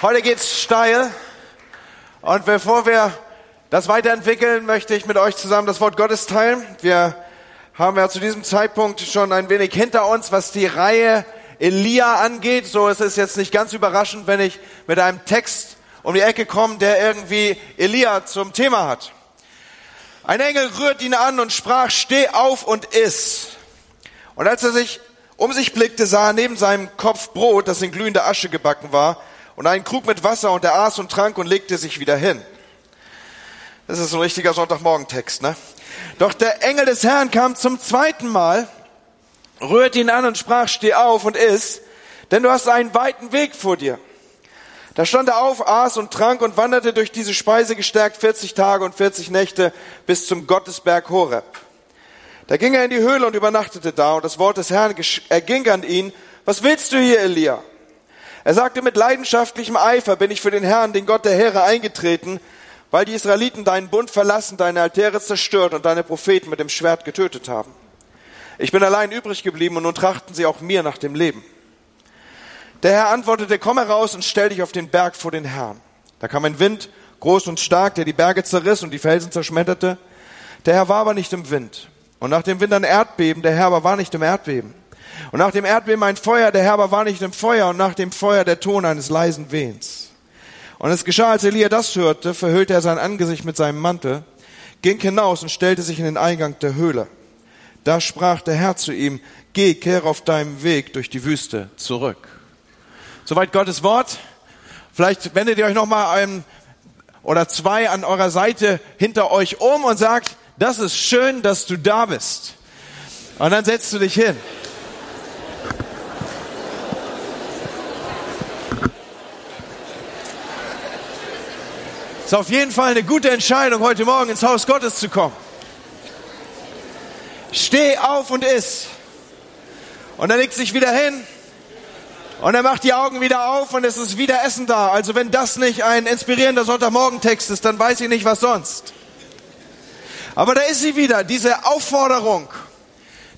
Heute geht's steil. Und bevor wir das weiterentwickeln, möchte ich mit euch zusammen das Wort Gottes teilen. Wir haben ja zu diesem Zeitpunkt schon ein wenig hinter uns, was die Reihe Elia angeht. So ist es jetzt nicht ganz überraschend, wenn ich mit einem Text um die Ecke komme, der irgendwie Elia zum Thema hat. Ein Engel rührt ihn an und sprach, steh auf und iss. Und als er sich um sich blickte, sah er neben seinem Kopf Brot, das in glühender Asche gebacken war, und einen Krug mit Wasser, und er aß und trank und legte sich wieder hin. Das ist ein richtiger Sonntagmorgentext, ne? Doch der Engel des Herrn kam zum zweiten Mal, rührte ihn an und sprach, steh auf und iss, denn du hast einen weiten Weg vor dir. Da stand er auf, aß und trank und wanderte durch diese Speise gestärkt 40 Tage und 40 Nächte bis zum Gottesberg Horeb. Da ging er in die Höhle und übernachtete da und das Wort des Herrn erging an ihn, was willst du hier, Elia? Er sagte, mit leidenschaftlichem Eifer bin ich für den Herrn, den Gott der Heere, eingetreten, weil die Israeliten deinen Bund verlassen, deine Altäre zerstört und deine Propheten mit dem Schwert getötet haben. Ich bin allein übrig geblieben und nun trachten sie auch mir nach dem Leben. Der Herr antwortete, komm heraus und stell dich auf den Berg vor den Herrn. Da kam ein Wind, groß und stark, der die Berge zerriss und die Felsen zerschmetterte. Der Herr war aber nicht im Wind. Und nach dem Wind ein Erdbeben, der Herr aber war nicht im Erdbeben. Und nach dem Erdbeben ein Feuer, der Herr aber war nicht im Feuer. Und nach dem Feuer der Ton eines leisen Wehens. Und es geschah, als Elia das hörte, verhüllte er sein Angesicht mit seinem Mantel, ging hinaus und stellte sich in den Eingang der Höhle. Da sprach der Herr zu ihm, geh, kehre auf deinem Weg durch die Wüste zurück. Soweit Gottes Wort. Vielleicht wendet ihr euch noch mal ein oder zwei an eurer Seite hinter euch um und sagt, das ist schön, dass du da bist. Und dann setzt du dich hin. Ist auf jeden Fall eine gute Entscheidung, heute Morgen ins Haus Gottes zu kommen. Steh auf und iss. Und er legt sich wieder hin. Und er macht die Augen wieder auf und es ist wieder Essen da. Also wenn das nicht ein inspirierender Sonntagmorgentext ist, dann weiß ich nicht, was sonst. Aber da ist sie wieder, diese Aufforderung.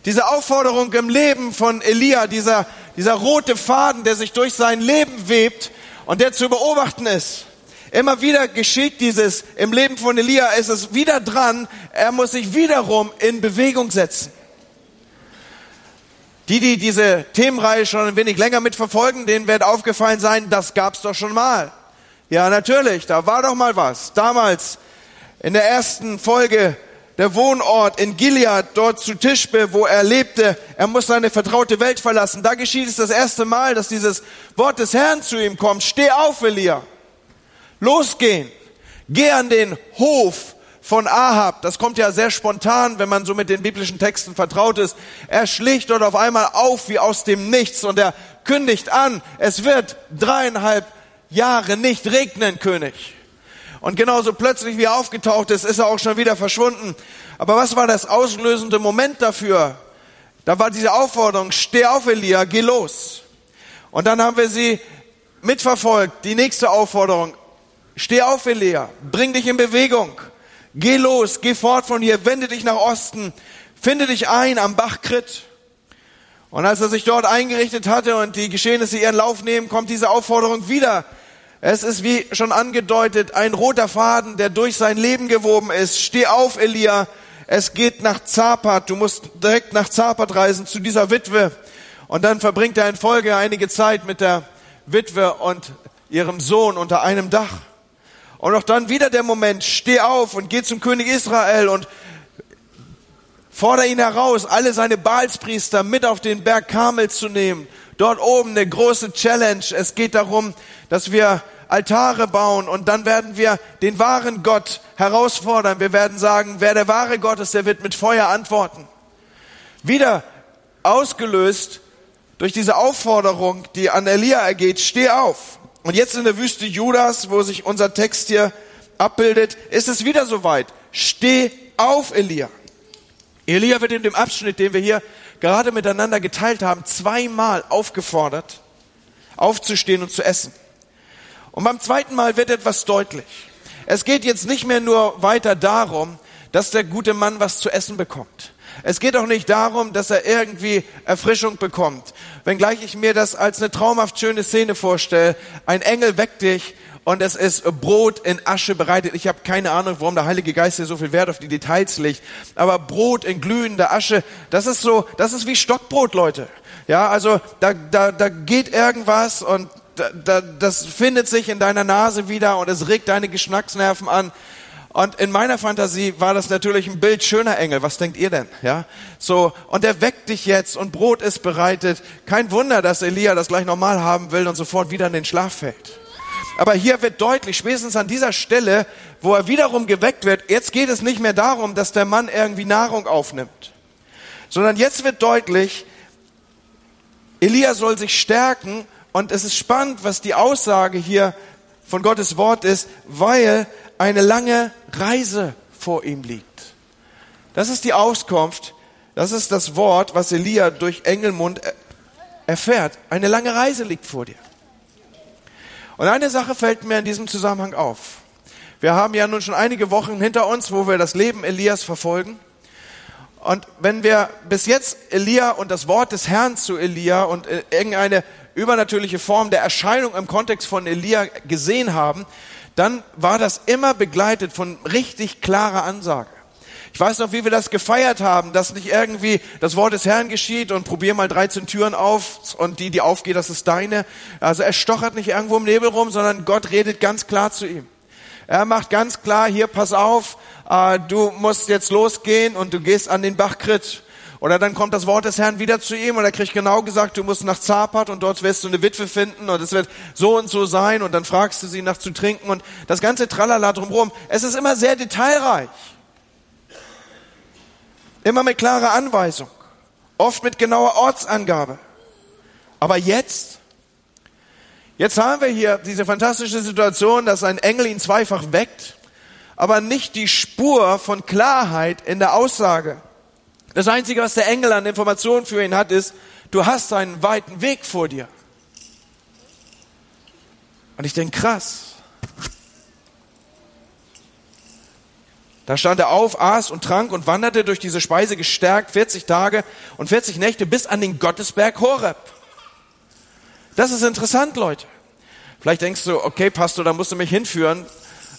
Diese Aufforderung im Leben von Elia, dieser, dieser rote Faden, der sich durch sein Leben webt und der zu beobachten ist. Immer wieder geschieht dieses, im Leben von Elia ist es wieder dran, er muss sich wiederum in Bewegung setzen. Die, die diese Themenreihe schon ein wenig länger mitverfolgen, denen wird aufgefallen sein, das gab's doch schon mal. Ja, natürlich, da war doch mal was. Damals in der ersten Folge der Wohnort in Gilead, dort zu Tischbe, wo er lebte. Er muss seine vertraute Welt verlassen. Da geschieht es das erste Mal, dass dieses Wort des Herrn zu ihm kommt. Steh auf, Elia. Losgehen. Geh an den Hof von Ahab. Das kommt ja sehr spontan, wenn man so mit den biblischen Texten vertraut ist. Er schlägt dort auf einmal auf wie aus dem Nichts und er kündigt an, es wird dreieinhalb Jahre nicht regnen, König. Und genauso plötzlich wie er aufgetaucht ist, ist er auch schon wieder verschwunden. Aber was war das auslösende Moment dafür? Da war diese Aufforderung, steh auf Elia, geh los. Und dann haben wir sie mitverfolgt, die nächste Aufforderung, steh auf Elia, bring dich in Bewegung, geh los, geh fort von hier, wende dich nach Osten, finde dich ein am Bach Krit. Und als er sich dort eingerichtet hatte und die Geschehnisse ihren Lauf nehmen, kommt diese Aufforderung wieder. Es ist wie schon angedeutet ein roter Faden, der durch sein Leben gewoben ist. Steh auf, Elia. Es geht nach Zapat. Du musst direkt nach Zapat reisen zu dieser Witwe. Und dann verbringt er in Folge einige Zeit mit der Witwe und ihrem Sohn unter einem Dach. Und auch dann wieder der Moment, steh auf und geh zum König Israel und fordere ihn heraus, alle seine Baalspriester mit auf den Berg Karmel zu nehmen Dort oben eine große Challenge. Es geht darum, dass wir Altare bauen und dann werden wir den wahren Gott herausfordern. Wir werden sagen, wer der wahre Gott ist, der wird mit Feuer antworten. Wieder ausgelöst durch diese Aufforderung, die an Elia ergeht, steh auf. Und jetzt in der Wüste Judas, wo sich unser Text hier abbildet, ist es wieder soweit. Steh auf, Elia. Elia wird in dem Abschnitt, den wir hier gerade miteinander geteilt haben, zweimal aufgefordert, aufzustehen und zu essen. Und beim zweiten Mal wird etwas deutlich. Es geht jetzt nicht mehr nur weiter darum, dass der gute Mann was zu essen bekommt. Es geht doch nicht darum, dass er irgendwie Erfrischung bekommt. Wenngleich ich mir das als eine traumhaft schöne Szene vorstelle. Ein Engel weckt dich und es ist Brot in Asche bereitet. Ich habe keine Ahnung, warum der Heilige Geist hier so viel Wert auf die Details legt. Aber Brot in glühender Asche, das ist so, das ist wie Stockbrot, Leute. Ja, also da, da, da geht irgendwas und da, da, das findet sich in deiner Nase wieder und es regt deine Geschmacksnerven an. Und in meiner Fantasie war das natürlich ein Bild schöner Engel. Was denkt ihr denn? Ja, so und er weckt dich jetzt und Brot ist bereitet. Kein Wunder, dass Elia das gleich normal haben will und sofort wieder in den Schlaf fällt. Aber hier wird deutlich, spätestens an dieser Stelle, wo er wiederum geweckt wird, jetzt geht es nicht mehr darum, dass der Mann irgendwie Nahrung aufnimmt, sondern jetzt wird deutlich, Elia soll sich stärken und es ist spannend, was die Aussage hier von Gottes Wort ist, weil eine lange Reise vor ihm liegt. Das ist die Auskunft, das ist das Wort, was Elia durch Engelmund erfährt. Eine lange Reise liegt vor dir. Und eine Sache fällt mir in diesem Zusammenhang auf. Wir haben ja nun schon einige Wochen hinter uns, wo wir das Leben Elias verfolgen. Und wenn wir bis jetzt Elia und das Wort des Herrn zu Elia und äh, irgendeine übernatürliche Form der Erscheinung im Kontext von Elia gesehen haben, dann war das immer begleitet von richtig klarer Ansage. Ich weiß noch, wie wir das gefeiert haben, dass nicht irgendwie das Wort des Herrn geschieht und probier mal 13 Türen auf und die, die aufgeht, das ist deine. Also er stochert nicht irgendwo im Nebel rum, sondern Gott redet ganz klar zu ihm. Er macht ganz klar, hier, pass auf, äh, du musst jetzt losgehen und du gehst an den Bach Krit. Oder dann kommt das Wort des Herrn wieder zu ihm und er kriegt genau gesagt, du musst nach Zapat und dort wirst du eine Witwe finden und es wird so und so sein und dann fragst du sie nach zu trinken und das ganze Tralala drumherum. Es ist immer sehr detailreich. Immer mit klarer Anweisung. Oft mit genauer Ortsangabe. Aber jetzt, jetzt haben wir hier diese fantastische Situation, dass ein Engel ihn zweifach weckt, aber nicht die Spur von Klarheit in der Aussage. Das Einzige, was der Engel an Informationen für ihn hat, ist, du hast einen weiten Weg vor dir. Und ich denke, krass. Da stand er auf, aß und trank und wanderte durch diese Speise gestärkt 40 Tage und 40 Nächte bis an den Gottesberg Horeb. Das ist interessant, Leute. Vielleicht denkst du, okay, Pastor, da musst du mich hinführen.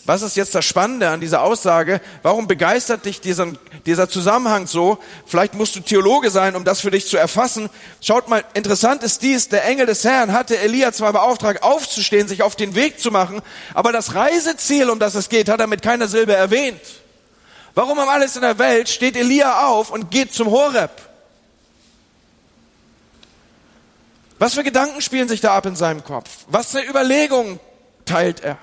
Was ist jetzt das Spannende an dieser Aussage? Warum begeistert dich dieser, dieser Zusammenhang so? Vielleicht musst du Theologe sein, um das für dich zu erfassen. Schaut mal, interessant ist dies, der Engel des Herrn hatte Elia zwar beauftragt, aufzustehen, sich auf den Weg zu machen, aber das Reiseziel, um das es geht, hat er mit keiner Silbe erwähnt. Warum um alles in der Welt steht Elia auf und geht zum Horeb? Was für Gedanken spielen sich da ab in seinem Kopf? Was für Überlegungen teilt er?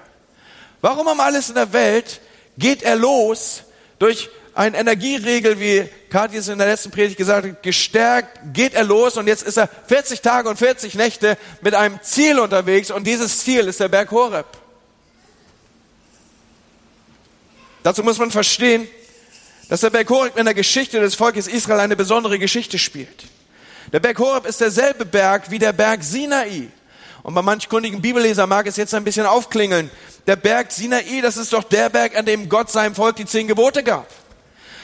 Warum um alles in der Welt geht er los durch ein Energieregel, wie Kathi es in der letzten Predigt gesagt hat, gestärkt geht er los und jetzt ist er 40 Tage und 40 Nächte mit einem Ziel unterwegs und dieses Ziel ist der Berg Horeb. Dazu muss man verstehen, dass der Berg Horeb in der Geschichte des Volkes Israel eine besondere Geschichte spielt. Der Berg Horeb ist derselbe Berg wie der Berg Sinai. Und bei manch kundigen Bibelleser mag es jetzt ein bisschen aufklingeln. Der Berg Sinai, das ist doch der Berg, an dem Gott seinem Volk die zehn Gebote gab.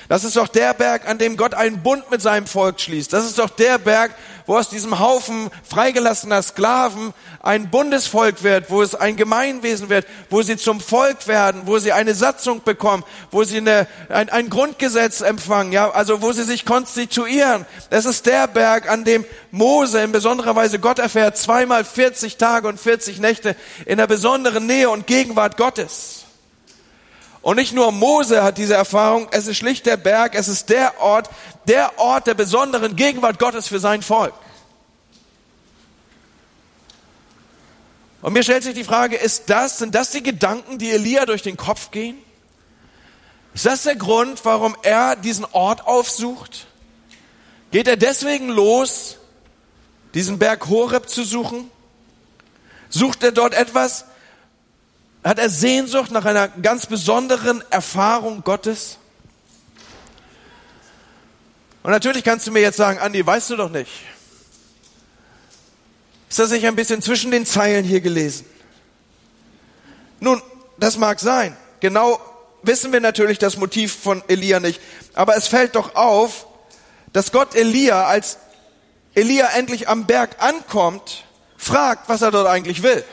Das ist doch der Berg, an dem Gott einen Bund mit seinem Volk schließt. Das ist doch der Berg, wo aus diesem Haufen freigelassener Sklaven ein Bundesvolk wird, wo es ein Gemeinwesen wird, wo sie zum Volk werden, wo sie eine Satzung bekommen, wo sie eine, ein, ein Grundgesetz empfangen, ja, also wo sie sich konstituieren. Das ist der Berg, an dem Mose in besonderer Weise Gott erfährt, zweimal 40 Tage und 40 Nächte in der besonderen Nähe und Gegenwart Gottes. Und nicht nur Mose hat diese Erfahrung, es ist schlicht der Berg, es ist der Ort, der Ort der besonderen Gegenwart Gottes für sein Volk. Und mir stellt sich die Frage, ist das, sind das die Gedanken, die Elia durch den Kopf gehen? Ist das der Grund, warum er diesen Ort aufsucht? Geht er deswegen los, diesen Berg Horeb zu suchen? Sucht er dort etwas, hat er Sehnsucht nach einer ganz besonderen Erfahrung Gottes? Und natürlich kannst du mir jetzt sagen, Andi, weißt du doch nicht. Ist das nicht ein bisschen zwischen den Zeilen hier gelesen? Nun, das mag sein. Genau wissen wir natürlich das Motiv von Elia nicht. Aber es fällt doch auf, dass Gott Elia, als Elia endlich am Berg ankommt, fragt, was er dort eigentlich will.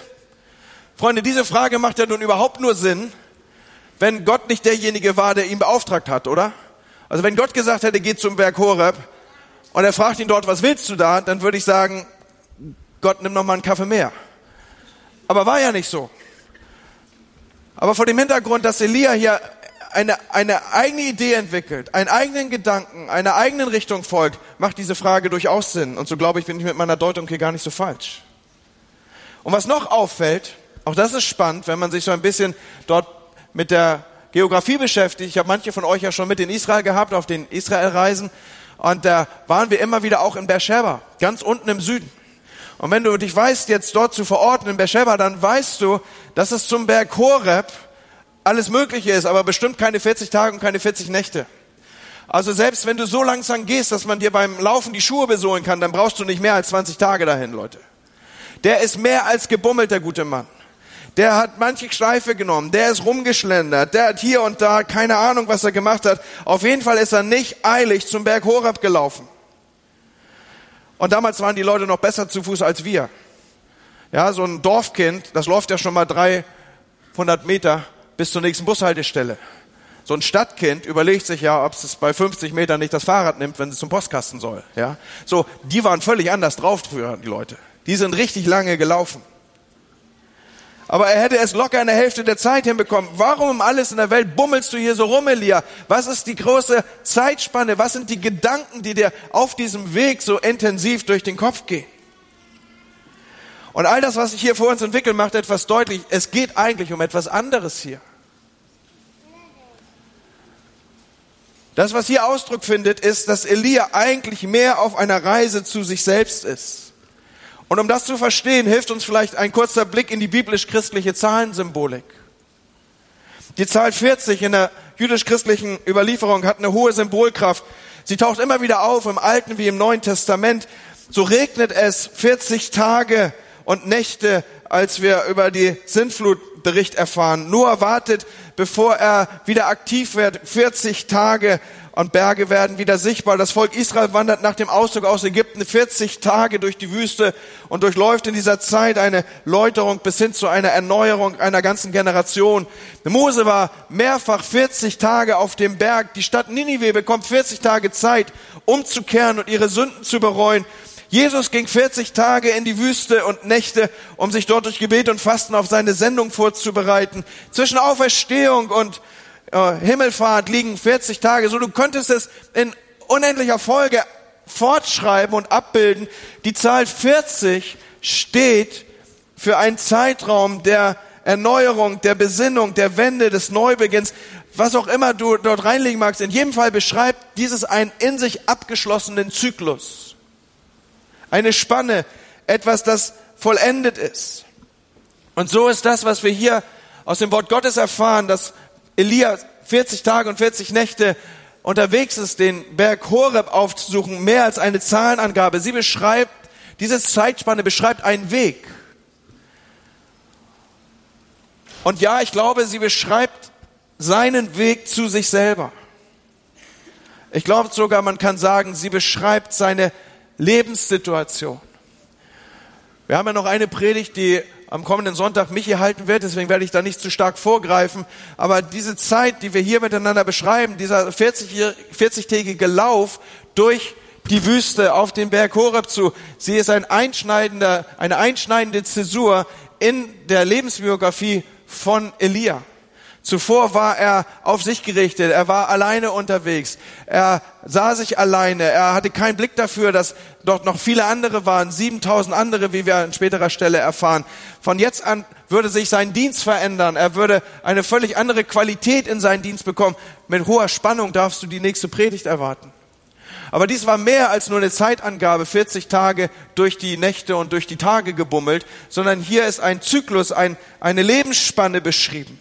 Freunde, diese Frage macht ja nun überhaupt nur Sinn, wenn Gott nicht derjenige war, der ihn beauftragt hat, oder? Also wenn Gott gesagt hätte, geht zum Berg Horeb und er fragt ihn dort, was willst du da, dann würde ich sagen, Gott nimm noch mal einen Kaffee mehr. Aber war ja nicht so. Aber vor dem Hintergrund, dass Elia hier eine, eine eigene Idee entwickelt, einen eigenen Gedanken, einer eigenen Richtung folgt, macht diese Frage durchaus Sinn. Und so glaube ich, bin ich mit meiner Deutung hier gar nicht so falsch. Und was noch auffällt, auch das ist spannend, wenn man sich so ein bisschen dort mit der Geografie beschäftigt. Ich habe manche von euch ja schon mit in Israel gehabt, auf den Israelreisen. Und da waren wir immer wieder auch in Beersheba, ganz unten im Süden. Und wenn du dich weißt, jetzt dort zu verorten in Beersheba, dann weißt du, dass es zum Berg Horeb alles Mögliche ist, aber bestimmt keine 40 Tage und keine 40 Nächte. Also selbst wenn du so langsam gehst, dass man dir beim Laufen die Schuhe besohlen kann, dann brauchst du nicht mehr als 20 Tage dahin, Leute. Der ist mehr als gebummelt, der gute Mann. Der hat manche Schleife genommen, der ist rumgeschlendert, der hat hier und da keine Ahnung, was er gemacht hat. Auf jeden Fall ist er nicht eilig zum Berg Horab gelaufen. Und damals waren die Leute noch besser zu Fuß als wir. Ja, so ein Dorfkind, das läuft ja schon mal 300 Meter bis zur nächsten Bushaltestelle. So ein Stadtkind überlegt sich ja, ob es bei 50 Metern nicht das Fahrrad nimmt, wenn es zum Postkasten soll. Ja, so die waren völlig anders drauf früher, die Leute. Die sind richtig lange gelaufen. Aber er hätte es locker in der Hälfte der Zeit hinbekommen. Warum um alles in der Welt bummelst du hier so rum, Elia? Was ist die große Zeitspanne? Was sind die Gedanken, die dir auf diesem Weg so intensiv durch den Kopf gehen? Und all das, was sich hier vor uns entwickelt, macht etwas deutlich. Es geht eigentlich um etwas anderes hier. Das, was hier Ausdruck findet, ist, dass Elia eigentlich mehr auf einer Reise zu sich selbst ist. Und um das zu verstehen, hilft uns vielleicht ein kurzer Blick in die biblisch-christliche Zahlensymbolik. Die Zahl 40 in der jüdisch-christlichen Überlieferung hat eine hohe Symbolkraft. Sie taucht immer wieder auf im Alten wie im Neuen Testament. So regnet es 40 Tage und Nächte, als wir über die Sintflutbericht erfahren. Nur wartet, bevor er wieder aktiv wird, 40 Tage und Berge werden wieder sichtbar. Das Volk Israel wandert nach dem Auszug aus Ägypten 40 Tage durch die Wüste und durchläuft in dieser Zeit eine Läuterung bis hin zu einer Erneuerung einer ganzen Generation. Mose war mehrfach 40 Tage auf dem Berg. Die Stadt Ninive bekommt 40 Tage Zeit, umzukehren und ihre Sünden zu bereuen. Jesus ging 40 Tage in die Wüste und Nächte, um sich dort durch Gebet und Fasten auf seine Sendung vorzubereiten. Zwischen Auferstehung und äh, Himmelfahrt liegen 40 Tage. So, du könntest es in unendlicher Folge fortschreiben und abbilden. Die Zahl 40 steht für einen Zeitraum der Erneuerung, der Besinnung, der Wende, des Neubeginns, was auch immer du dort reinlegen magst. In jedem Fall beschreibt dieses einen in sich abgeschlossenen Zyklus. Eine Spanne, etwas, das vollendet ist. Und so ist das, was wir hier aus dem Wort Gottes erfahren, dass Elia 40 Tage und 40 Nächte unterwegs ist, den Berg Horeb aufzusuchen, mehr als eine Zahlenangabe. Sie beschreibt, diese Zeitspanne beschreibt einen Weg. Und ja, ich glaube, sie beschreibt seinen Weg zu sich selber. Ich glaube sogar, man kann sagen, sie beschreibt seine Lebenssituation. Wir haben ja noch eine Predigt, die am kommenden Sonntag Michi halten wird, deswegen werde ich da nicht zu stark vorgreifen. Aber diese Zeit, die wir hier miteinander beschreiben, dieser 40-tägige Lauf durch die Wüste auf den Berg Horeb zu, sie ist ein einschneidender, eine einschneidende Zäsur in der Lebensbiografie von Elia. Zuvor war er auf sich gerichtet, er war alleine unterwegs, er sah sich alleine, er hatte keinen Blick dafür, dass dort noch viele andere waren, 7000 andere, wie wir an späterer Stelle erfahren. Von jetzt an würde sich sein Dienst verändern, er würde eine völlig andere Qualität in seinen Dienst bekommen. Mit hoher Spannung darfst du die nächste Predigt erwarten. Aber dies war mehr als nur eine Zeitangabe, 40 Tage durch die Nächte und durch die Tage gebummelt, sondern hier ist ein Zyklus, ein, eine Lebensspanne beschrieben.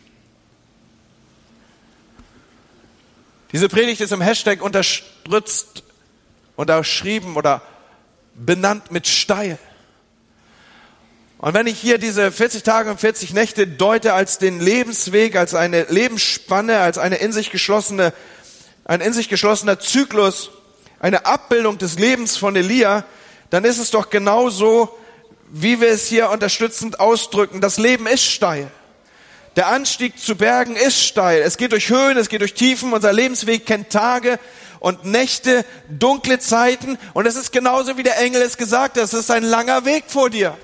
Diese Predigt ist im Hashtag unterstützt, unterschrieben oder benannt mit steil. Und wenn ich hier diese 40 Tage und 40 Nächte deute als den Lebensweg, als eine Lebensspanne, als eine in sich geschlossene, ein in sich geschlossener Zyklus, eine Abbildung des Lebens von Elia, dann ist es doch genauso, wie wir es hier unterstützend ausdrücken. Das Leben ist steil. Der Anstieg zu Bergen ist steil. Es geht durch Höhen, es geht durch Tiefen. Unser Lebensweg kennt Tage und Nächte, dunkle Zeiten. Und es ist genauso, wie der Engel es gesagt hat. Es ist ein langer Weg vor dir.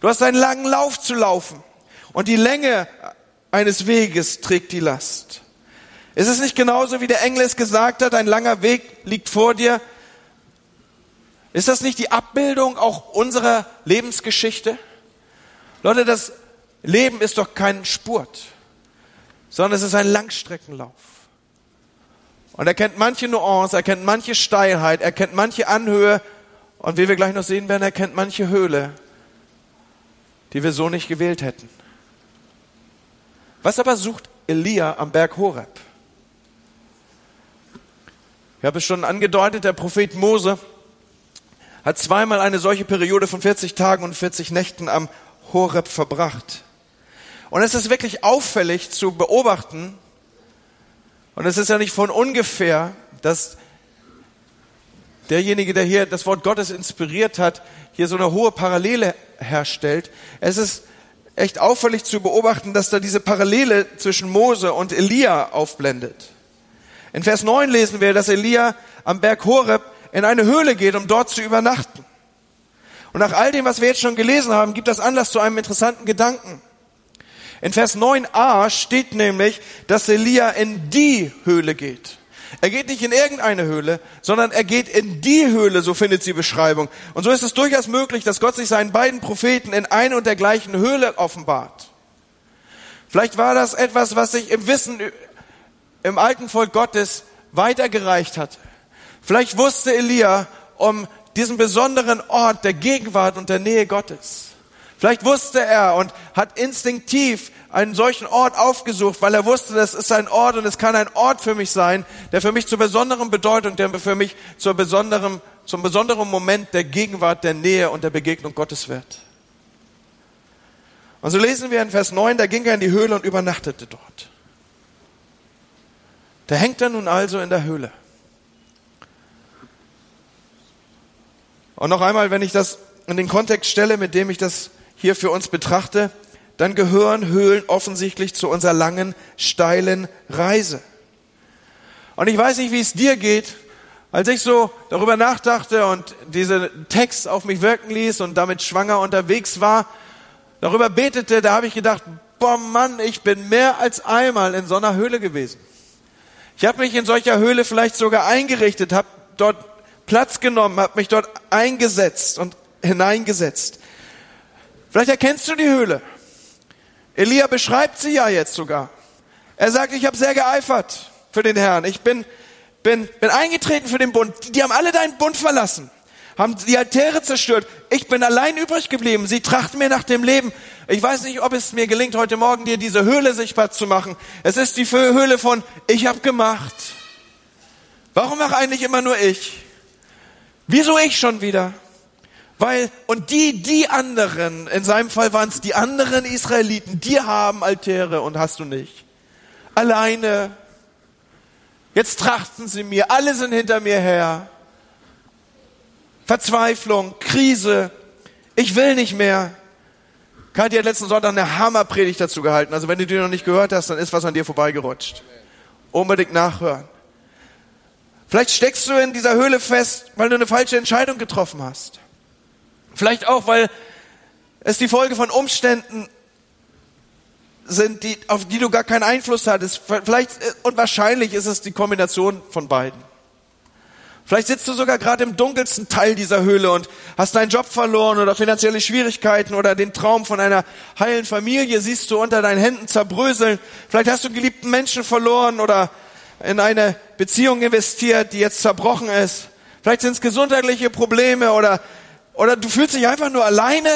Du hast einen langen Lauf zu laufen. Und die Länge eines Weges trägt die Last. Ist es nicht genauso, wie der Engel es gesagt hat? Ein langer Weg liegt vor dir. Ist das nicht die Abbildung auch unserer Lebensgeschichte? Leute, das Leben ist doch kein Spurt, sondern es ist ein Langstreckenlauf. Und er kennt manche Nuance, er kennt manche Steilheit, er kennt manche Anhöhe und wie wir gleich noch sehen werden, er kennt manche Höhle, die wir so nicht gewählt hätten. Was aber sucht Elia am Berg Horeb? Ich habe es schon angedeutet, der Prophet Mose hat zweimal eine solche Periode von 40 Tagen und 40 Nächten am Horeb verbracht. Und es ist wirklich auffällig zu beobachten, und es ist ja nicht von ungefähr, dass derjenige, der hier das Wort Gottes inspiriert hat, hier so eine hohe Parallele herstellt. Es ist echt auffällig zu beobachten, dass da diese Parallele zwischen Mose und Elia aufblendet. In Vers 9 lesen wir, dass Elia am Berg Horeb in eine Höhle geht, um dort zu übernachten. Und nach all dem, was wir jetzt schon gelesen haben, gibt das Anlass zu einem interessanten Gedanken. In Vers 9a steht nämlich, dass Elia in die Höhle geht. Er geht nicht in irgendeine Höhle, sondern er geht in die Höhle, so findet sie Beschreibung. Und so ist es durchaus möglich, dass Gott sich seinen beiden Propheten in ein und der gleichen Höhle offenbart. Vielleicht war das etwas, was sich im Wissen im alten Volk Gottes weitergereicht hat. Vielleicht wusste Elia um diesen besonderen Ort der Gegenwart und der Nähe Gottes. Vielleicht wusste er und hat instinktiv einen solchen Ort aufgesucht, weil er wusste, das ist ein Ort und es kann ein Ort für mich sein, der für mich zur besonderen Bedeutung, der für mich zur besonderen, zum besonderen Moment der Gegenwart, der Nähe und der Begegnung Gottes wird. Und so lesen wir in Vers 9, da ging er in die Höhle und übernachtete dort. Da hängt er nun also in der Höhle. Und noch einmal, wenn ich das in den Kontext stelle, mit dem ich das hier für uns betrachte, dann gehören Höhlen offensichtlich zu unserer langen, steilen Reise. Und ich weiß nicht, wie es dir geht, als ich so darüber nachdachte und diesen Text auf mich wirken ließ und damit schwanger unterwegs war, darüber betete, da habe ich gedacht, boah Mann, ich bin mehr als einmal in so einer Höhle gewesen. Ich habe mich in solcher Höhle vielleicht sogar eingerichtet, habe dort Platz genommen, habe mich dort eingesetzt und hineingesetzt. Vielleicht erkennst du die Höhle. Elia beschreibt sie ja jetzt sogar. Er sagt, ich habe sehr geeifert für den Herrn. Ich bin, bin, bin eingetreten für den Bund. Die haben alle deinen Bund verlassen, haben die Altäre zerstört. Ich bin allein übrig geblieben. Sie trachten mir nach dem Leben. Ich weiß nicht, ob es mir gelingt, heute Morgen dir diese Höhle sichtbar zu machen. Es ist die Höhle von ich habe gemacht. Warum mache eigentlich immer nur ich? Wieso ich schon wieder? Weil, und die, die anderen, in seinem Fall waren es die anderen Israeliten, die haben Altäre und hast du nicht. Alleine. Jetzt trachten sie mir, alle sind hinter mir her. Verzweiflung, Krise, ich will nicht mehr. Kathi hat letzten Sonntag eine Hammerpredigt dazu gehalten. Also wenn du die noch nicht gehört hast, dann ist was an dir vorbeigerutscht. Unbedingt nachhören. Vielleicht steckst du in dieser Höhle fest, weil du eine falsche Entscheidung getroffen hast. Vielleicht auch, weil es die Folge von Umständen sind, die, auf die du gar keinen Einfluss hattest. Vielleicht äh, und wahrscheinlich ist es die Kombination von beiden. Vielleicht sitzt du sogar gerade im dunkelsten Teil dieser Höhle und hast deinen Job verloren oder finanzielle Schwierigkeiten oder den Traum von einer heilen Familie siehst du unter deinen Händen zerbröseln. Vielleicht hast du geliebten Menschen verloren oder in eine Beziehung investiert, die jetzt zerbrochen ist. Vielleicht sind es gesundheitliche Probleme oder oder du fühlst dich einfach nur alleine?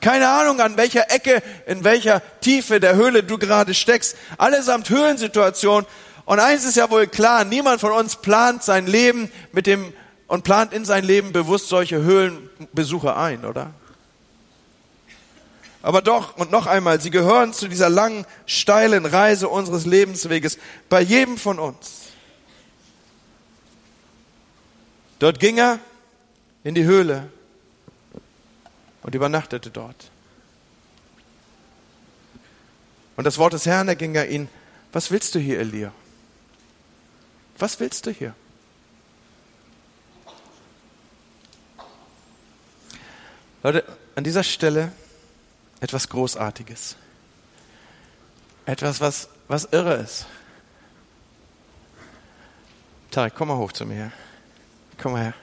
Keine Ahnung, an welcher Ecke, in welcher Tiefe der Höhle du gerade steckst. Allesamt Höhlensituation. Und eins ist ja wohl klar, niemand von uns plant sein Leben mit dem und plant in sein Leben bewusst solche Höhlenbesuche ein, oder? Aber doch, und noch einmal, sie gehören zu dieser langen, steilen Reise unseres Lebensweges bei jedem von uns. Dort ging er in die Höhle und übernachtete dort. Und das Wort des Herrn erging er ihn, was willst du hier, Elia? Was willst du hier? Leute, an dieser Stelle etwas Großartiges. Etwas, was, was irre ist. Tarek, komm mal hoch zu mir. Komm mal her.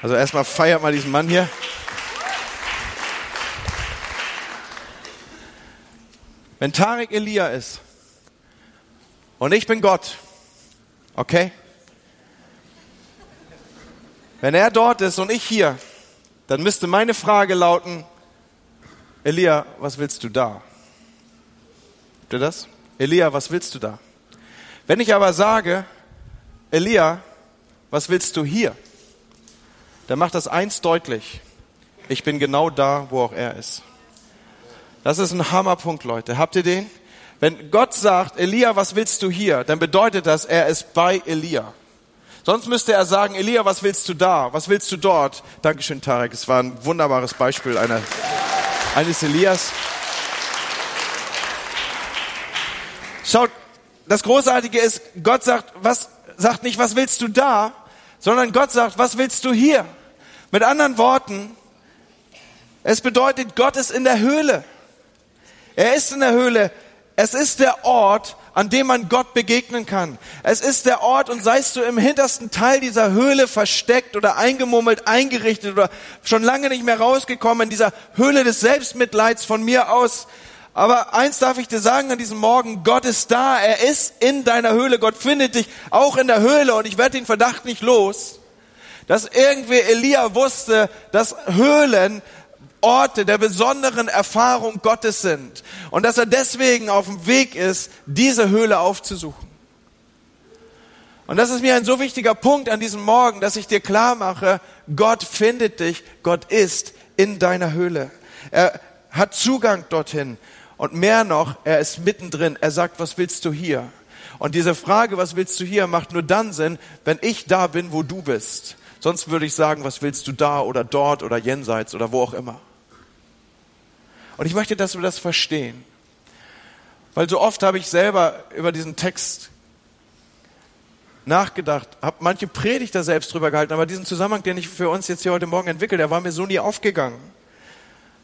Also erstmal feiert mal diesen Mann hier. Wenn Tarek Elia ist und ich bin Gott, okay? Wenn er dort ist und ich hier, dann müsste meine Frage lauten, Elia, was willst du da? Habt ihr das? Elia, was willst du da? Wenn ich aber sage, Elia, was willst du hier? Dann macht das eins deutlich. Ich bin genau da, wo auch er ist. Das ist ein Hammerpunkt, Leute. Habt ihr den? Wenn Gott sagt, Elia, was willst du hier? Dann bedeutet das, er ist bei Elia. Sonst müsste er sagen, Elia, was willst du da? Was willst du dort? Dankeschön, Tarek. Es war ein wunderbares Beispiel einer, eines Elias. Schaut, das Großartige ist, Gott sagt, was, sagt nicht, was willst du da, sondern Gott sagt, was willst du hier? Mit anderen Worten, es bedeutet, Gott ist in der Höhle. Er ist in der Höhle. Es ist der Ort, an dem man Gott begegnen kann. Es ist der Ort und seist du im hintersten Teil dieser Höhle versteckt oder eingemummelt, eingerichtet oder schon lange nicht mehr rausgekommen in dieser Höhle des Selbstmitleids von mir aus. Aber eins darf ich dir sagen an diesem Morgen, Gott ist da, er ist in deiner Höhle, Gott findet dich auch in der Höhle und ich werde den Verdacht nicht los, dass irgendwie Elia wusste, dass Höhlen Orte der besonderen Erfahrung Gottes sind und dass er deswegen auf dem Weg ist, diese Höhle aufzusuchen. Und das ist mir ein so wichtiger Punkt an diesem Morgen, dass ich dir klar mache, Gott findet dich, Gott ist in deiner Höhle. Er hat Zugang dorthin und mehr noch, er ist mittendrin. Er sagt, was willst du hier? Und diese Frage, was willst du hier, macht nur dann Sinn, wenn ich da bin, wo du bist. Sonst würde ich sagen, was willst du da oder dort oder jenseits oder wo auch immer. Und ich möchte, dass wir das verstehen. Weil so oft habe ich selber über diesen Text nachgedacht, habe manche Predigter selbst drüber gehalten, aber diesen Zusammenhang, den ich für uns jetzt hier heute Morgen entwickelt, der war mir so nie aufgegangen.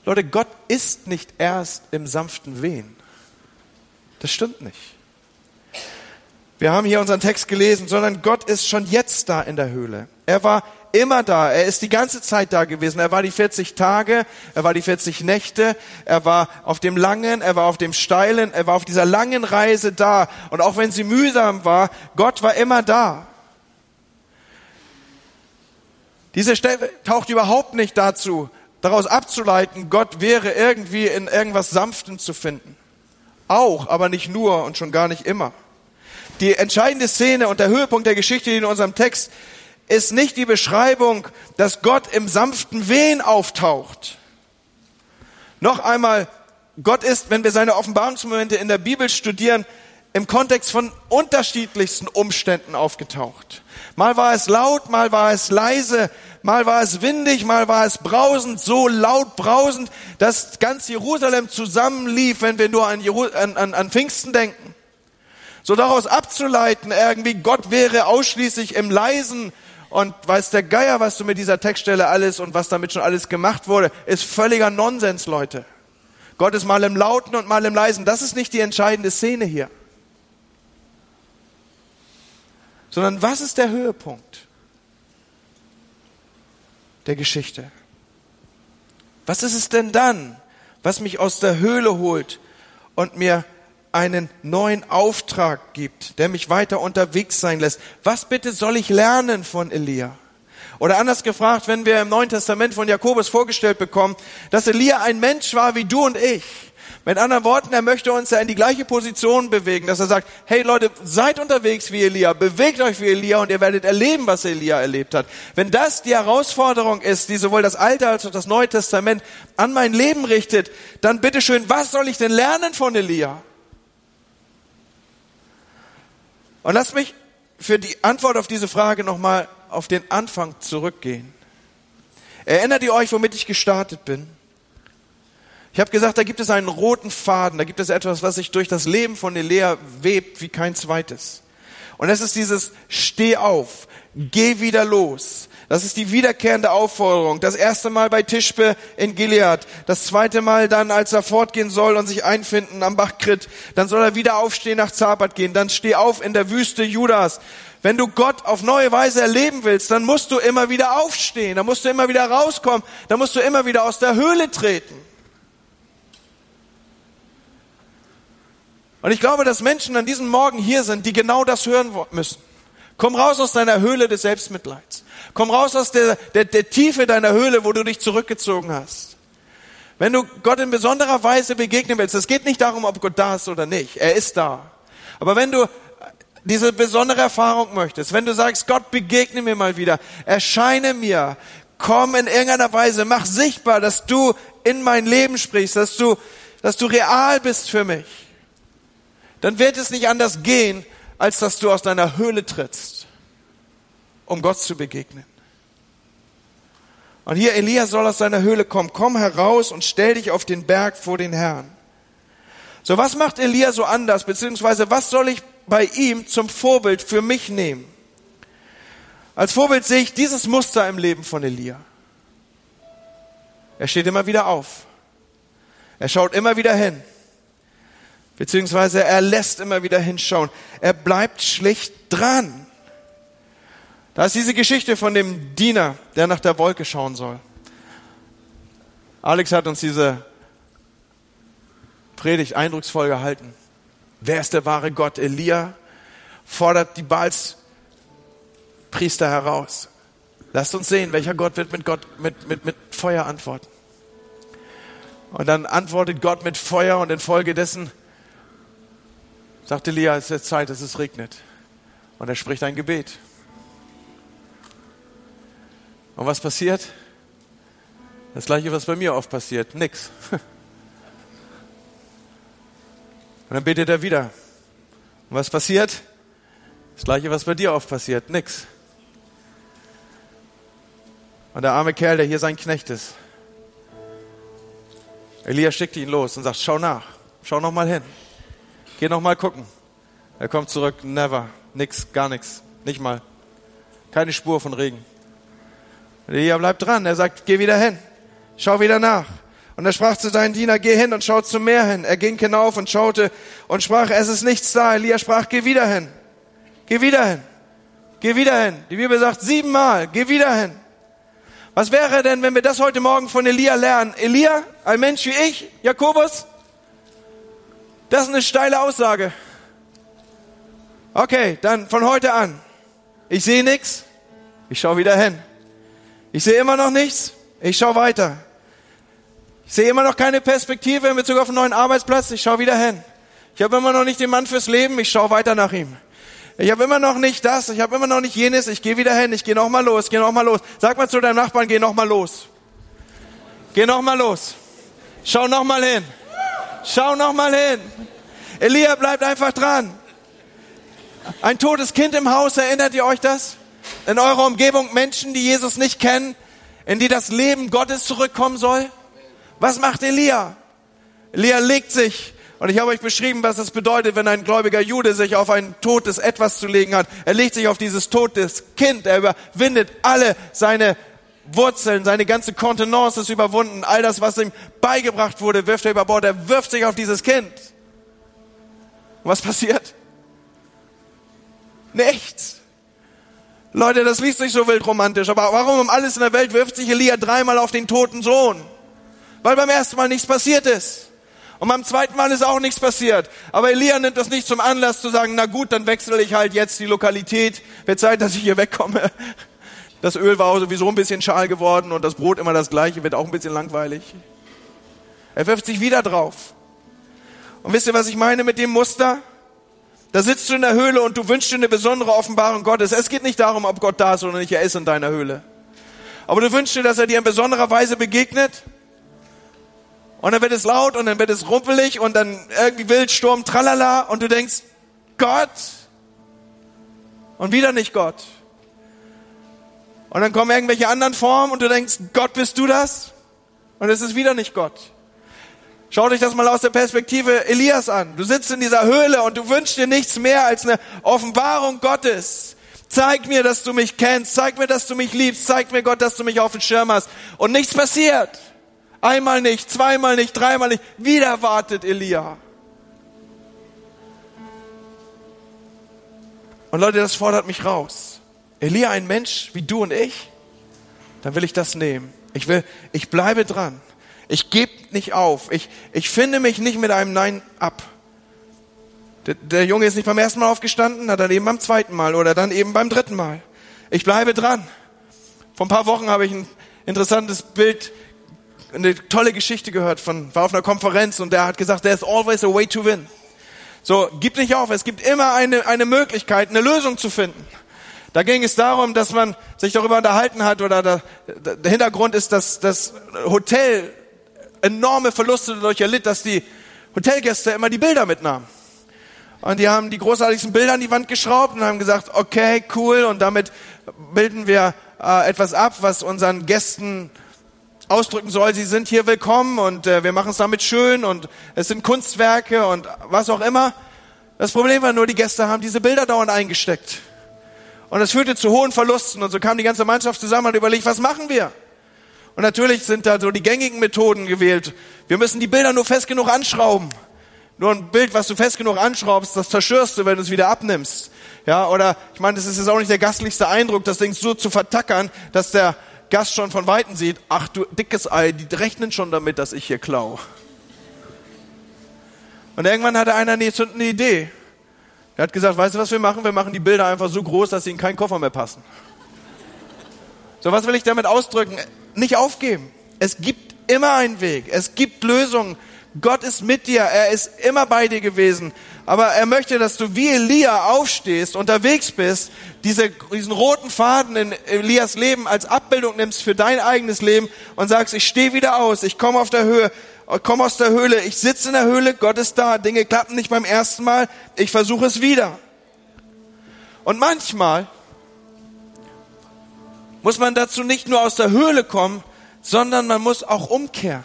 Leute, Gott ist nicht erst im sanften Wehen. Das stimmt nicht. Wir haben hier unseren Text gelesen, sondern Gott ist schon jetzt da in der Höhle. Er war immer da. Er ist die ganze Zeit da gewesen. Er war die 40 Tage, er war die 40 Nächte, er war auf dem langen, er war auf dem steilen, er war auf dieser langen Reise da. Und auch wenn sie mühsam war, Gott war immer da. Diese Stelle taucht überhaupt nicht dazu, daraus abzuleiten, Gott wäre irgendwie in irgendwas Sanften zu finden. Auch, aber nicht nur und schon gar nicht immer. Die entscheidende Szene und der Höhepunkt der Geschichte, die in unserem Text ist nicht die Beschreibung, dass Gott im sanften Wehen auftaucht. Noch einmal, Gott ist, wenn wir seine Offenbarungsmomente in der Bibel studieren, im Kontext von unterschiedlichsten Umständen aufgetaucht. Mal war es laut, mal war es leise, mal war es windig, mal war es brausend, so laut brausend, dass ganz Jerusalem zusammenlief, wenn wir nur an, an, an, an Pfingsten denken. So daraus abzuleiten, irgendwie Gott wäre ausschließlich im leisen und weiß der Geier, was du mit dieser Textstelle alles und was damit schon alles gemacht wurde, ist völliger Nonsens, Leute. Gott ist mal im Lauten und mal im Leisen. Das ist nicht die entscheidende Szene hier. Sondern was ist der Höhepunkt der Geschichte? Was ist es denn dann, was mich aus der Höhle holt und mir einen neuen Auftrag gibt, der mich weiter unterwegs sein lässt. Was bitte soll ich lernen von Elia? Oder anders gefragt, wenn wir im Neuen Testament von Jakobus vorgestellt bekommen, dass Elia ein Mensch war wie du und ich. Mit anderen Worten, er möchte uns ja in die gleiche Position bewegen, dass er sagt, hey Leute, seid unterwegs wie Elia, bewegt euch wie Elia und ihr werdet erleben, was Elia erlebt hat. Wenn das die Herausforderung ist, die sowohl das Alte als auch das Neue Testament an mein Leben richtet, dann bitteschön, was soll ich denn lernen von Elia? Und lass mich für die Antwort auf diese Frage nochmal auf den Anfang zurückgehen. Erinnert ihr euch, womit ich gestartet bin? Ich habe gesagt, da gibt es einen roten Faden, da gibt es etwas, was sich durch das Leben von Elea webt wie kein zweites. Und es ist dieses Steh auf, geh wieder los. Das ist die wiederkehrende Aufforderung. Das erste Mal bei Tischbe in Gilead. Das zweite Mal dann, als er fortgehen soll und sich einfinden am Bach Krit. Dann soll er wieder aufstehen, nach Zapat gehen. Dann steh auf in der Wüste Judas. Wenn du Gott auf neue Weise erleben willst, dann musst du immer wieder aufstehen. Dann musst du immer wieder rauskommen. Dann musst du immer wieder aus der Höhle treten. Und ich glaube, dass Menschen an diesem Morgen hier sind, die genau das hören müssen. Komm raus aus deiner Höhle des Selbstmitleids. Komm raus aus der, der, der Tiefe deiner Höhle, wo du dich zurückgezogen hast. Wenn du Gott in besonderer Weise begegnen willst, es geht nicht darum, ob Gott da ist oder nicht. Er ist da. Aber wenn du diese besondere Erfahrung möchtest, wenn du sagst, Gott begegne mir mal wieder, erscheine mir, komm in irgendeiner Weise, mach sichtbar, dass du in mein Leben sprichst, dass du, dass du real bist für mich, dann wird es nicht anders gehen, als dass du aus deiner Höhle trittst, um Gott zu begegnen. Und hier Elia soll aus seiner Höhle kommen. Komm heraus und stell dich auf den Berg vor den Herrn. So, was macht Elia so anders, beziehungsweise was soll ich bei ihm zum Vorbild für mich nehmen? Als Vorbild sehe ich dieses Muster im Leben von Elia. Er steht immer wieder auf. Er schaut immer wieder hin. Beziehungsweise er lässt immer wieder hinschauen. Er bleibt schlicht dran. Da ist diese Geschichte von dem Diener, der nach der Wolke schauen soll. Alex hat uns diese Predigt eindrucksvoll gehalten. Wer ist der wahre Gott? Elia fordert die Baals Priester heraus. Lasst uns sehen, welcher Gott wird mit Gott mit, mit, mit Feuer antworten. Und dann antwortet Gott mit Feuer und infolgedessen sagte Elia, es ist Zeit, dass es regnet. Und er spricht ein Gebet. Und was passiert? Das gleiche, was bei mir oft passiert. Nix. Und dann betet er wieder. Und was passiert? Das gleiche, was bei dir oft passiert. Nix. Und der arme Kerl, der hier sein Knecht ist. Elia schickte ihn los und sagt, schau nach. Schau noch mal hin. Geh noch mal gucken. Er kommt zurück, never, nix, gar nichts, nicht mal. Keine Spur von Regen. Elia bleibt dran. Er sagt, geh wieder hin. Schau wieder nach. Und er sprach zu seinen Diener, geh hin und schau zum Meer hin. Er ging hinauf und schaute und sprach, es ist nichts da. Elia sprach, geh wieder hin. Geh wieder hin. Geh wieder hin. Die Bibel sagt siebenmal, geh wieder hin. Was wäre denn, wenn wir das heute Morgen von Elia lernen? Elia, ein Mensch wie ich, Jakobus, das ist eine steile Aussage. Okay, dann von heute an. Ich sehe nichts, ich schaue wieder hin. Ich sehe immer noch nichts, ich schaue weiter. Ich sehe immer noch keine Perspektive in Bezug auf einen neuen Arbeitsplatz, ich schaue wieder hin. Ich habe immer noch nicht den Mann fürs Leben, ich schaue weiter nach ihm. Ich habe immer noch nicht das, ich habe immer noch nicht jenes, ich gehe wieder hin, ich gehe noch mal los, gehe noch mal los. Sag mal zu deinem Nachbarn, geh noch mal los. Geh noch mal los. Schau noch mal hin. Schau noch mal hin. Elia bleibt einfach dran. Ein totes Kind im Haus, erinnert ihr euch das? In eurer Umgebung Menschen, die Jesus nicht kennen, in die das Leben Gottes zurückkommen soll? Was macht Elia? Elia legt sich, und ich habe euch beschrieben, was es bedeutet, wenn ein gläubiger Jude sich auf ein totes Etwas zu legen hat. Er legt sich auf dieses totes Kind, er überwindet alle seine Wurzeln, seine ganze Kontenance ist überwunden. All das, was ihm beigebracht wurde, wirft er über Bord. Er wirft sich auf dieses Kind. Was passiert? Nichts. Leute, das liest sich so wild romantisch, aber warum um alles in der Welt wirft sich Elia dreimal auf den toten Sohn? Weil beim ersten Mal nichts passiert ist. Und beim zweiten Mal ist auch nichts passiert. Aber Elia nimmt das nicht zum Anlass zu sagen, na gut, dann wechsle ich halt jetzt die Lokalität. Wird Zeit, dass ich hier wegkomme. Das Öl war sowieso ein bisschen schal geworden und das Brot immer das gleiche, wird auch ein bisschen langweilig. Er wirft sich wieder drauf. Und wisst ihr, was ich meine mit dem Muster? Da sitzt du in der Höhle und du wünschst dir eine besondere Offenbarung Gottes. Es geht nicht darum, ob Gott da ist oder nicht, er ist in deiner Höhle. Aber du wünschst dir, dass er dir in besonderer Weise begegnet. Und dann wird es laut und dann wird es rumpelig und dann irgendwie Wildsturm, tralala und du denkst, Gott, Und wieder nicht Gott. Und dann kommen irgendwelche anderen Formen und du denkst, Gott, bist du das? Und es ist wieder nicht Gott. Schaut euch das mal aus der Perspektive Elias an. Du sitzt in dieser Höhle und du wünschst dir nichts mehr als eine Offenbarung Gottes. Zeig mir, dass du mich kennst. Zeig mir, dass du mich liebst. Zeig mir, Gott, dass du mich auf dem Schirm hast. Und nichts passiert. Einmal nicht, zweimal nicht, dreimal nicht. Wieder wartet Elia. Und Leute, das fordert mich raus. Elia, ein Mensch wie du und ich, dann will ich das nehmen. Ich will, ich bleibe dran. Ich gebe nicht auf. Ich, ich finde mich nicht mit einem Nein ab. Der, der Junge ist nicht beim ersten Mal aufgestanden, dann eben beim zweiten Mal oder dann eben beim dritten Mal. Ich bleibe dran. Vor ein paar Wochen habe ich ein interessantes Bild, eine tolle Geschichte gehört von, war auf einer Konferenz und der hat gesagt, there's always a way to win. So, gib nicht auf. Es gibt immer eine, eine Möglichkeit, eine Lösung zu finden. Da ging es darum, dass man sich darüber unterhalten hat oder der, der Hintergrund ist, dass das Hotel enorme Verluste dadurch erlitt, dass die Hotelgäste immer die Bilder mitnahmen. Und die haben die großartigsten Bilder an die Wand geschraubt und haben gesagt, okay, cool, und damit bilden wir äh, etwas ab, was unseren Gästen ausdrücken soll, sie sind hier willkommen und äh, wir machen es damit schön und es sind Kunstwerke und was auch immer. Das Problem war nur, die Gäste haben diese Bilder dauernd eingesteckt. Und das führte zu hohen Verlusten und so kam die ganze Mannschaft zusammen und überlegt, was machen wir? Und natürlich sind da so die gängigen Methoden gewählt. Wir müssen die Bilder nur fest genug anschrauben. Nur ein Bild, was du fest genug anschraubst, das zerstörst du, wenn du es wieder abnimmst. Ja, oder ich meine, das ist jetzt auch nicht der gastlichste Eindruck, das Ding so zu vertackern, dass der Gast schon von Weitem sieht, ach du dickes Ei, die rechnen schon damit, dass ich hier klau. Und irgendwann hatte einer eine Idee. Er hat gesagt, weißt du, was wir machen? Wir machen die Bilder einfach so groß, dass sie in keinen Koffer mehr passen. So, was will ich damit ausdrücken? Nicht aufgeben. Es gibt immer einen Weg. Es gibt Lösungen. Gott ist mit dir. Er ist immer bei dir gewesen. Aber er möchte, dass du wie Elia aufstehst, unterwegs bist, diese, diesen roten Faden in Elias Leben als Abbildung nimmst für dein eigenes Leben und sagst, ich stehe wieder aus, ich komme auf der Höhe, komme aus der Höhle, ich sitze in der Höhle, Gott ist da, Dinge klappen nicht beim ersten Mal, ich versuche es wieder. Und manchmal muss man dazu nicht nur aus der Höhle kommen, sondern man muss auch umkehren.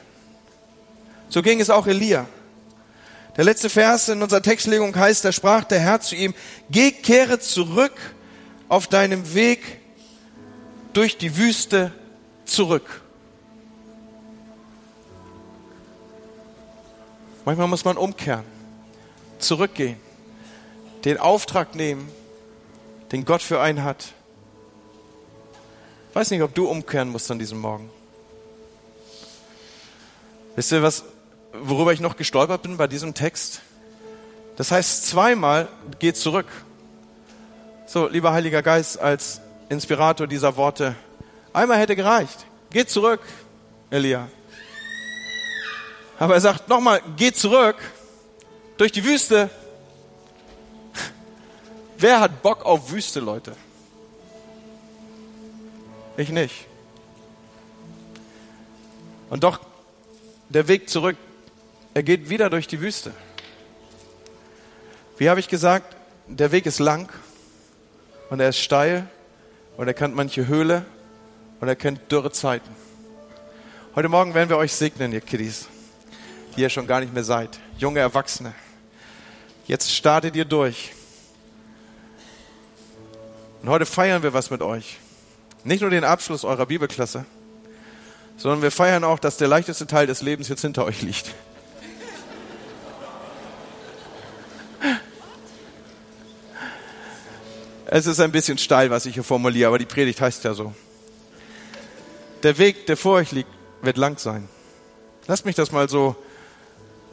So ging es auch Elia. Der letzte Vers in unserer Textlegung heißt, da sprach der Herr zu ihm, geh, kehre zurück auf deinem Weg durch die Wüste zurück. Manchmal muss man umkehren, zurückgehen, den Auftrag nehmen, den Gott für einen hat. Ich weiß nicht, ob du umkehren musst an diesem Morgen. Wisst ihr, was, worüber ich noch gestolpert bin bei diesem Text? Das heißt, zweimal geht zurück. So, lieber Heiliger Geist, als Inspirator dieser Worte, einmal hätte gereicht. Geht zurück, Elia. Aber er sagt nochmal, geht zurück durch die Wüste. Wer hat Bock auf Wüste, Leute? Ich nicht. Und doch, der Weg zurück, er geht wieder durch die Wüste. Wie habe ich gesagt, der Weg ist lang und er ist steil und er kennt manche Höhle und er kennt dürre Zeiten. Heute Morgen werden wir euch segnen, ihr Kiddies die ihr schon gar nicht mehr seid, junge Erwachsene. Jetzt startet ihr durch. Und heute feiern wir was mit euch. Nicht nur den Abschluss eurer Bibelklasse, sondern wir feiern auch, dass der leichteste Teil des Lebens jetzt hinter euch liegt. Es ist ein bisschen steil, was ich hier formuliere, aber die Predigt heißt ja so. Der Weg, der vor euch liegt, wird lang sein. Lasst mich das mal so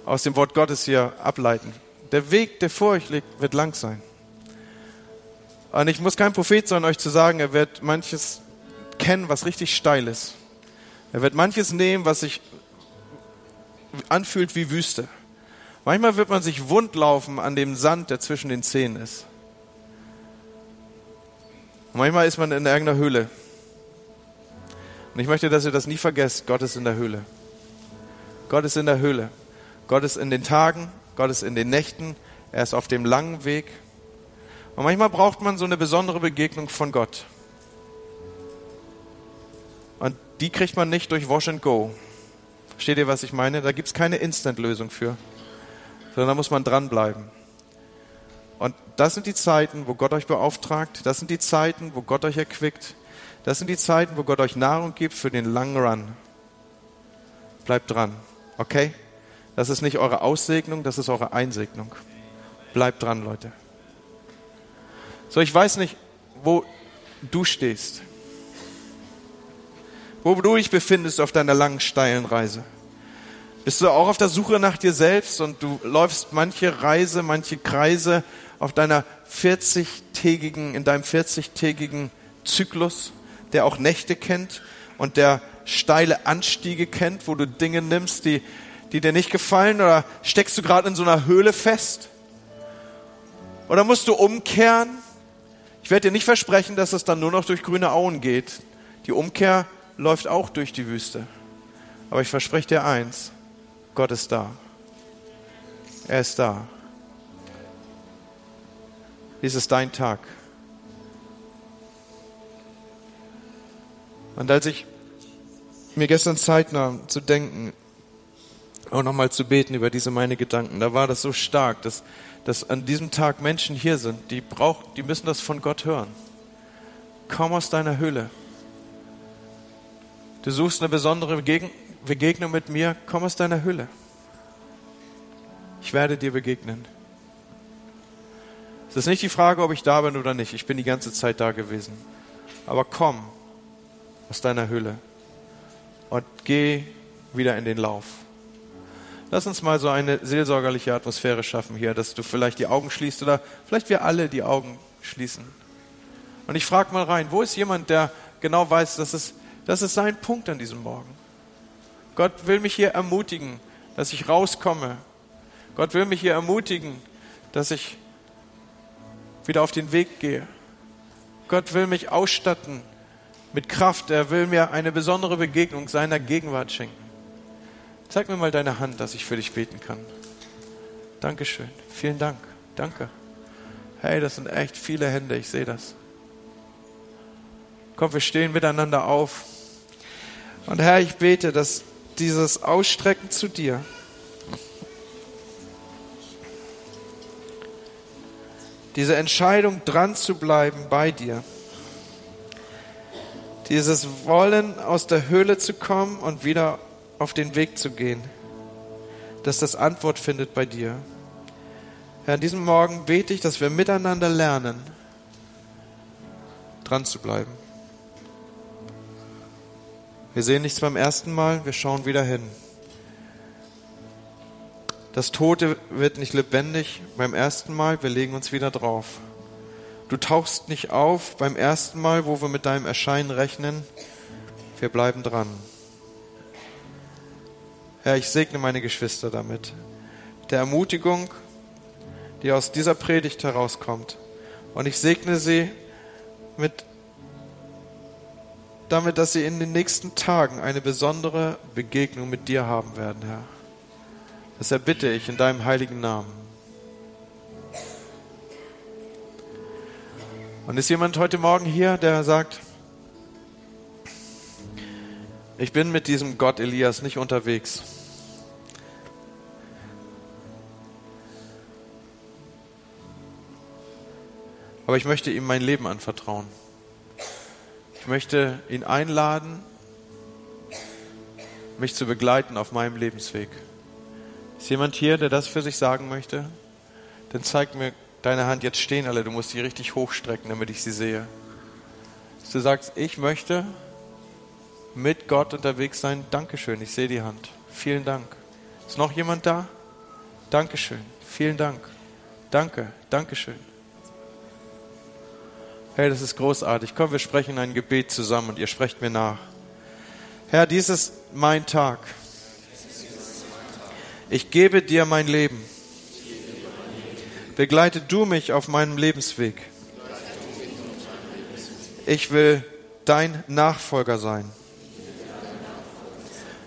aus dem Wort Gottes hier ableiten. Der Weg, der vor euch liegt, wird lang sein. Und ich muss kein Prophet sein, euch zu sagen, er wird manches kennen, was richtig steil ist. Er wird manches nehmen, was sich anfühlt wie Wüste. Manchmal wird man sich wundlaufen an dem Sand, der zwischen den Zähnen ist. Und manchmal ist man in irgendeiner Höhle. Und ich möchte, dass ihr das nie vergesst. Gott ist in der Höhle. Gott ist in der Höhle. Gott ist in den Tagen, Gott ist in den Nächten, er ist auf dem langen Weg. Und manchmal braucht man so eine besondere Begegnung von Gott. Und die kriegt man nicht durch Wash and Go. Versteht ihr, was ich meine? Da gibt es keine Instant-Lösung für. Sondern da muss man dranbleiben. Und das sind die Zeiten, wo Gott euch beauftragt. Das sind die Zeiten, wo Gott euch erquickt. Das sind die Zeiten, wo Gott euch Nahrung gibt für den langen Run. Bleibt dran. Okay? Das ist nicht eure Aussegnung, das ist eure Einsegnung. Bleibt dran, Leute. So, ich weiß nicht, wo du stehst. Wo du dich befindest auf deiner langen, steilen Reise. Bist du auch auf der Suche nach dir selbst und du läufst manche Reise, manche Kreise auf deiner 40-tägigen, in deinem 40-tägigen Zyklus, der auch Nächte kennt und der steile Anstiege kennt, wo du Dinge nimmst, die, die dir nicht gefallen oder steckst du gerade in so einer Höhle fest? Oder musst du umkehren? Ich werde dir nicht versprechen, dass es dann nur noch durch grüne Auen geht. Die Umkehr läuft auch durch die Wüste. Aber ich verspreche dir eins, Gott ist da. Er ist da. Dies ist dein Tag. Und als ich mir gestern Zeit nahm zu denken und nochmal zu beten über diese meine Gedanken, da war das so stark, dass, dass an diesem Tag Menschen hier sind, die brauchen, die müssen das von Gott hören. Komm aus deiner Höhle. Du suchst eine besondere Begegnung mit mir, komm aus deiner Höhle. Ich werde dir begegnen. Es ist nicht die Frage, ob ich da bin oder nicht. Ich bin die ganze Zeit da gewesen. Aber komm aus deiner Höhle und geh wieder in den Lauf. Lass uns mal so eine seelsorgerliche Atmosphäre schaffen hier, dass du vielleicht die Augen schließt oder vielleicht wir alle die Augen schließen. Und ich frage mal rein, wo ist jemand, der genau weiß, dass es, das ist sein Punkt an diesem Morgen. Gott will mich hier ermutigen, dass ich rauskomme. Gott will mich hier ermutigen, dass ich wieder auf den Weg gehe. Gott will mich ausstatten mit Kraft. Er will mir eine besondere Begegnung seiner Gegenwart schenken. Zeig mir mal deine Hand, dass ich für dich beten kann. Dankeschön. Vielen Dank. Danke. Hey, das sind echt viele Hände. Ich sehe das. Komm, wir stehen miteinander auf. Und Herr, ich bete, dass dieses Ausstrecken zu dir, diese Entscheidung dran zu bleiben bei dir, dieses Wollen, aus der Höhle zu kommen und wieder auf den Weg zu gehen, dass das Antwort findet bei dir. Herr, an diesem Morgen bete ich, dass wir miteinander lernen, dran zu bleiben. Wir sehen nichts beim ersten Mal, wir schauen wieder hin. Das Tote wird nicht lebendig beim ersten Mal, wir legen uns wieder drauf. Du tauchst nicht auf beim ersten Mal, wo wir mit deinem Erscheinen rechnen. Wir bleiben dran. Herr, ich segne meine Geschwister damit. Der Ermutigung, die aus dieser Predigt herauskommt. Und ich segne sie mit, damit, dass sie in den nächsten Tagen eine besondere Begegnung mit dir haben werden, Herr. Das erbitte ich in deinem heiligen Namen. Und ist jemand heute Morgen hier, der sagt, ich bin mit diesem Gott Elias nicht unterwegs. Aber ich möchte ihm mein Leben anvertrauen. Ich möchte ihn einladen, mich zu begleiten auf meinem Lebensweg. Ist jemand hier, der das für sich sagen möchte? Dann zeigt mir deine Hand, jetzt stehen alle, du musst sie richtig hochstrecken, damit ich sie sehe. Dass du sagst, ich möchte mit Gott unterwegs sein, Dankeschön, ich sehe die Hand. Vielen Dank. Ist noch jemand da? Dankeschön, vielen Dank. Danke, Dankeschön. Hey, das ist großartig. Komm, wir sprechen ein Gebet zusammen und ihr sprecht mir nach. Herr, dies ist mein Tag. Ich gebe dir mein Leben. Begleite du mich auf meinem Lebensweg. Ich will dein Nachfolger sein.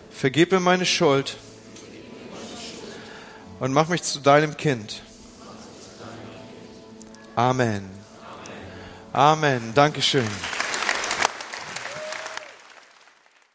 Vergib mir meine Schuld und mach mich zu deinem Kind. Amen. Amen. Dankeschön.